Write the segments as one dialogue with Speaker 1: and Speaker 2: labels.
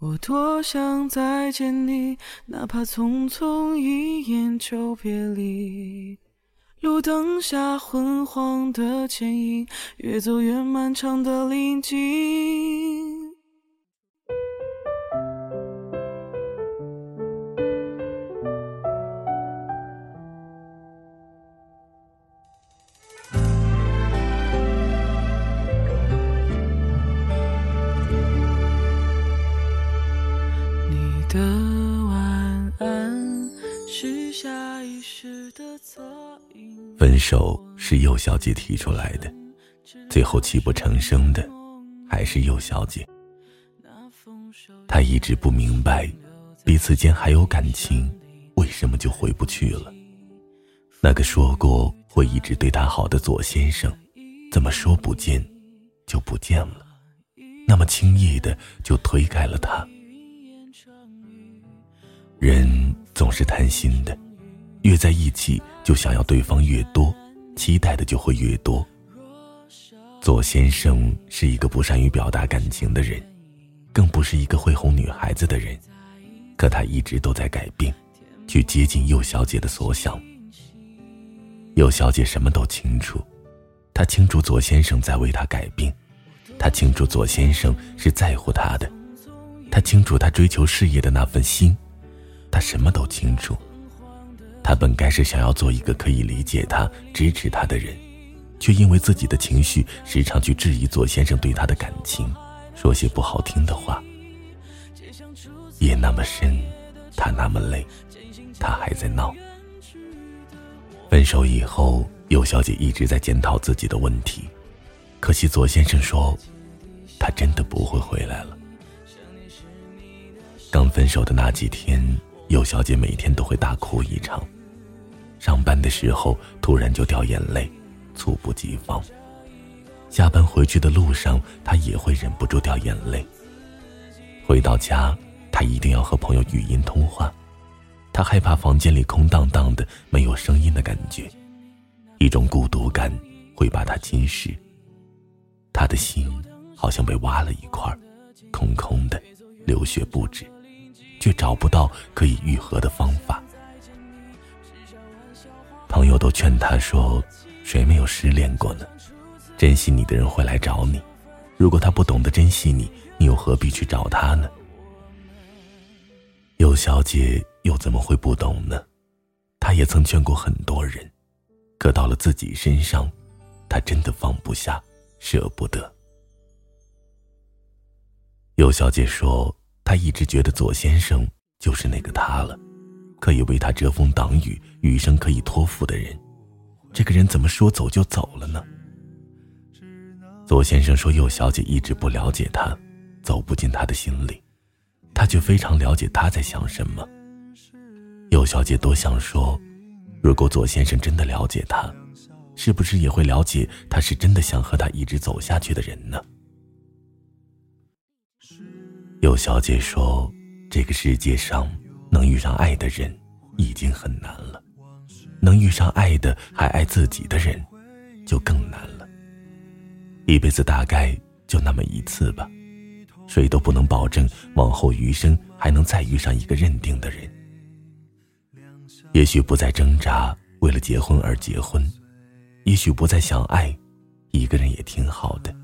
Speaker 1: 我多想再见你，哪怕匆匆一眼就别离。路灯下昏黄的剪影，越走越漫长的林径。
Speaker 2: 手是右小姐提出来的，最后泣不成声的还是右小姐。她一直不明白，彼此间还有感情，为什么就回不去了？那个说过会一直对她好的左先生，怎么说不见就不见了？那么轻易的就推开了他。人总是贪心的，越在一起就想要对方越多，期待的就会越多。左先生是一个不善于表达感情的人，更不是一个会哄女孩子的人，可他一直都在改变，去接近右小姐的所想。右小姐什么都清楚，她清楚左先生在为她改变，她清楚左先生是在乎她的，她清楚他追求事业的那份心。他什么都清楚，他本该是想要做一个可以理解他、支持他的人，却因为自己的情绪，时常去质疑左先生对他的感情，说些不好听的话。夜那么深，他那么累，他还在闹。分手以后，尤小姐一直在检讨自己的问题，可惜左先生说，他真的不会回来了。刚分手的那几天。尤小姐每天都会大哭一场，上班的时候突然就掉眼泪，猝不及防。下班回去的路上，他也会忍不住掉眼泪。回到家，他一定要和朋友语音通话，他害怕房间里空荡荡的、没有声音的感觉，一种孤独感会把他侵蚀。他的心好像被挖了一块，空空的，流血不止。却找不到可以愈合的方法。朋友都劝他说：“谁没有失恋过呢？珍惜你的人会来找你，如果他不懂得珍惜你，你又何必去找他呢？”尤小姐又怎么会不懂呢？她也曾劝过很多人，可到了自己身上，她真的放不下，舍不得。尤小姐说。她一直觉得左先生就是那个他了，可以为他遮风挡雨、余生可以托付的人。这个人怎么说走就走了呢？左先生说：“右小姐一直不了解他，走不进他的心里，他却非常了解他在想什么。”右小姐多想说：“如果左先生真的了解他，是不是也会了解他是真的想和他一直走下去的人呢？”右小姐说：“这个世界上能遇上爱的人已经很难了，能遇上爱的还爱自己的人，就更难了。一辈子大概就那么一次吧，谁都不能保证往后余生还能再遇上一个认定的人。也许不再挣扎为了结婚而结婚，也许不再想爱，一个人也挺好的。”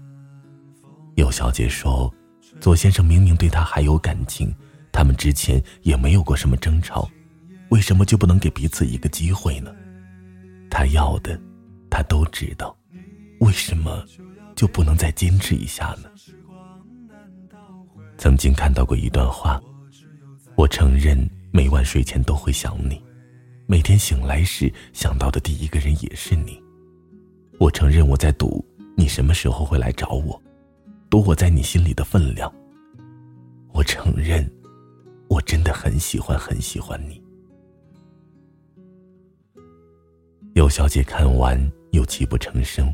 Speaker 2: 有小姐说。左先生明明对她还有感情，他们之前也没有过什么争吵，为什么就不能给彼此一个机会呢？他要的，他都知道，为什么就不能再坚持一下呢？曾经看到过一段话，我承认每晚睡前都会想你，每天醒来时想到的第一个人也是你。我承认我在赌你什么时候会来找我。赌我在你心里的分量。我承认，我真的很喜欢很喜欢你。有小姐看完又泣不成声，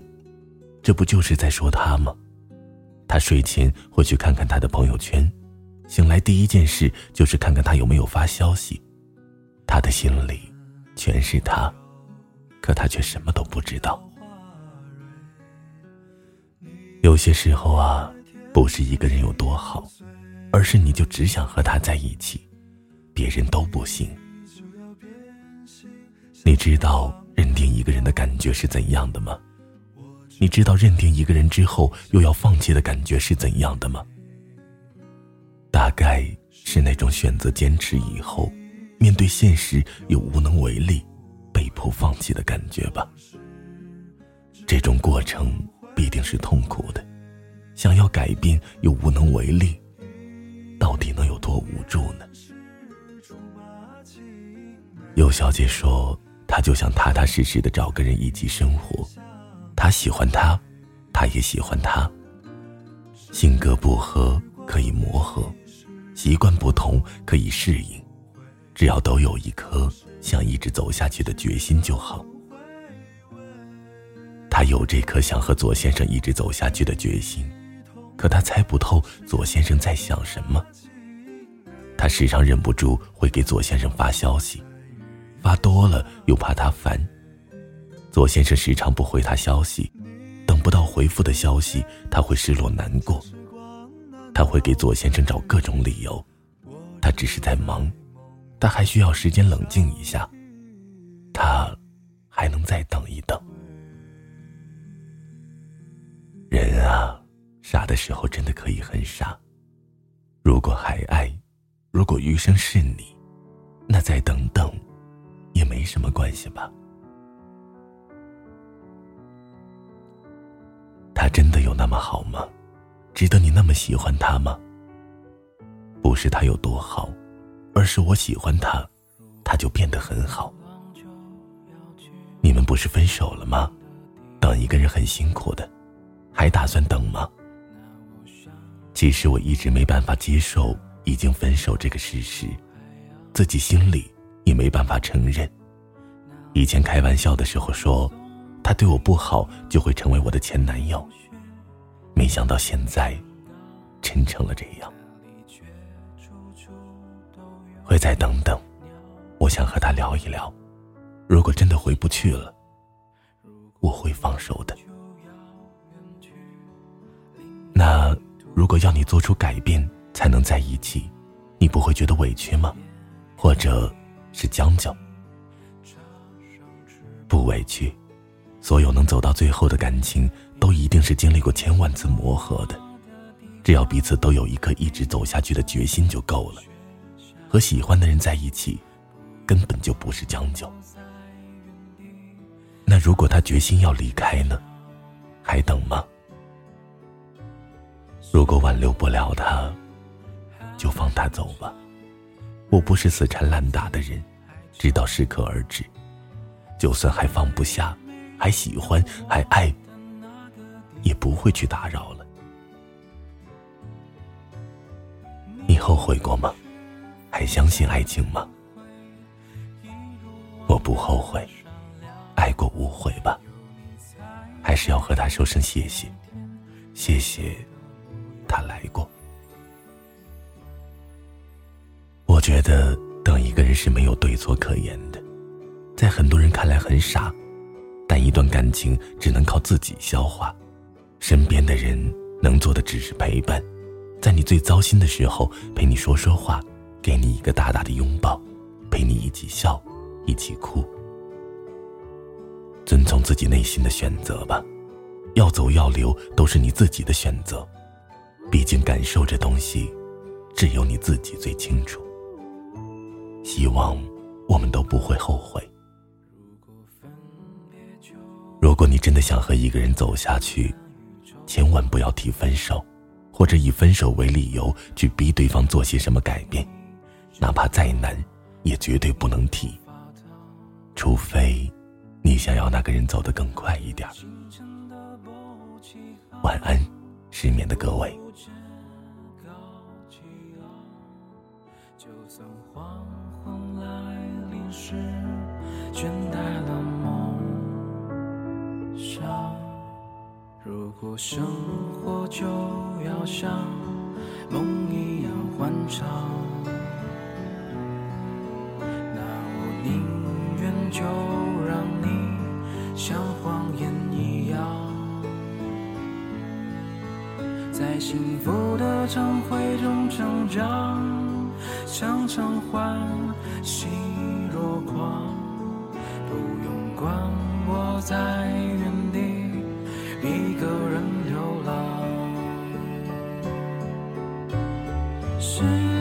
Speaker 2: 这不就是在说他吗？他睡前会去看看他的朋友圈，醒来第一件事就是看看他有没有发消息。他的心里全是他，可他却什么都不知道。有些时候啊，不是一个人有多好，而是你就只想和他在一起，别人都不行。你知道认定一个人的感觉是怎样的吗？你知道认定一个人之后又要放弃的感觉是怎样的吗？大概是那种选择坚持以后，面对现实又无能为力，被迫放弃的感觉吧。这种过程必定是痛苦的，想要改变又无能为力，到底能有多无助呢？有小姐说。她就想踏踏实实的找个人一起生活，他喜欢他，他也喜欢他。性格不合可以磨合，习惯不同可以适应，只要都有一颗想一直走下去的决心就好。他有这颗想和左先生一直走下去的决心，可他猜不透左先生在想什么。他时常忍不住会给左先生发消息。发多了又怕他烦，左先生时常不回他消息，等不到回复的消息，他会失落难过。他会给左先生找各种理由，他只是在忙，他还需要时间冷静一下，他还能再等一等。人啊，傻的时候真的可以很傻。如果还爱，如果余生是你，那再等等。也没什么关系吧。他真的有那么好吗？值得你那么喜欢他吗？不是他有多好，而是我喜欢他，他就变得很好。你们不是分手了吗？等一个人很辛苦的，还打算等吗？其实我一直没办法接受已经分手这个事实，自己心里。也没办法承认。以前开玩笑的时候说，他对我不好就会成为我的前男友。没想到现在，真成了这样。会再等等，我想和他聊一聊。如果真的回不去了，我会放手的。如果要你做出改变才能在一起，你不会觉得委屈吗？或者？是将就，不委屈。所有能走到最后的感情，都一定是经历过千万次磨合的。只要彼此都有一颗一直走下去的决心就够了。和喜欢的人在一起，根本就不是将就。那如果他决心要离开呢？还等吗？如果挽留不了他，就放他走吧。我不是死缠烂打的人，知道适可而止。就算还放不下，还喜欢，还爱，也不会去打扰了。你后悔过吗？还相信爱情吗？我不后悔，爱过无悔吧。还是要和他说声谢谢，谢谢来过。我觉得等一个人是没有对错可言的，在很多人看来很傻，但一段感情只能靠自己消化，身边的人能做的只是陪伴，在你最糟心的时候陪你说说话，给你一个大大的拥抱，陪你一起笑，一起哭。遵从自己内心的选择吧，要走要留都是你自己的选择，毕竟感受这东西，只有你自己最清楚。希望我们都不会后悔。如果你真的想和一个人走下去，千万不要提分手，或者以分手为理由去逼对方做些什么改变，哪怕再难，也绝对不能提。除非你想要那个人走得更快一点。晚安，失眠的各位。就算黄昏来临时倦怠了梦想，如果生活就要像梦一样欢畅，在
Speaker 1: 幸福的长辉中成长，常常欢喜若狂。不用管我在原地，一个人流浪。是。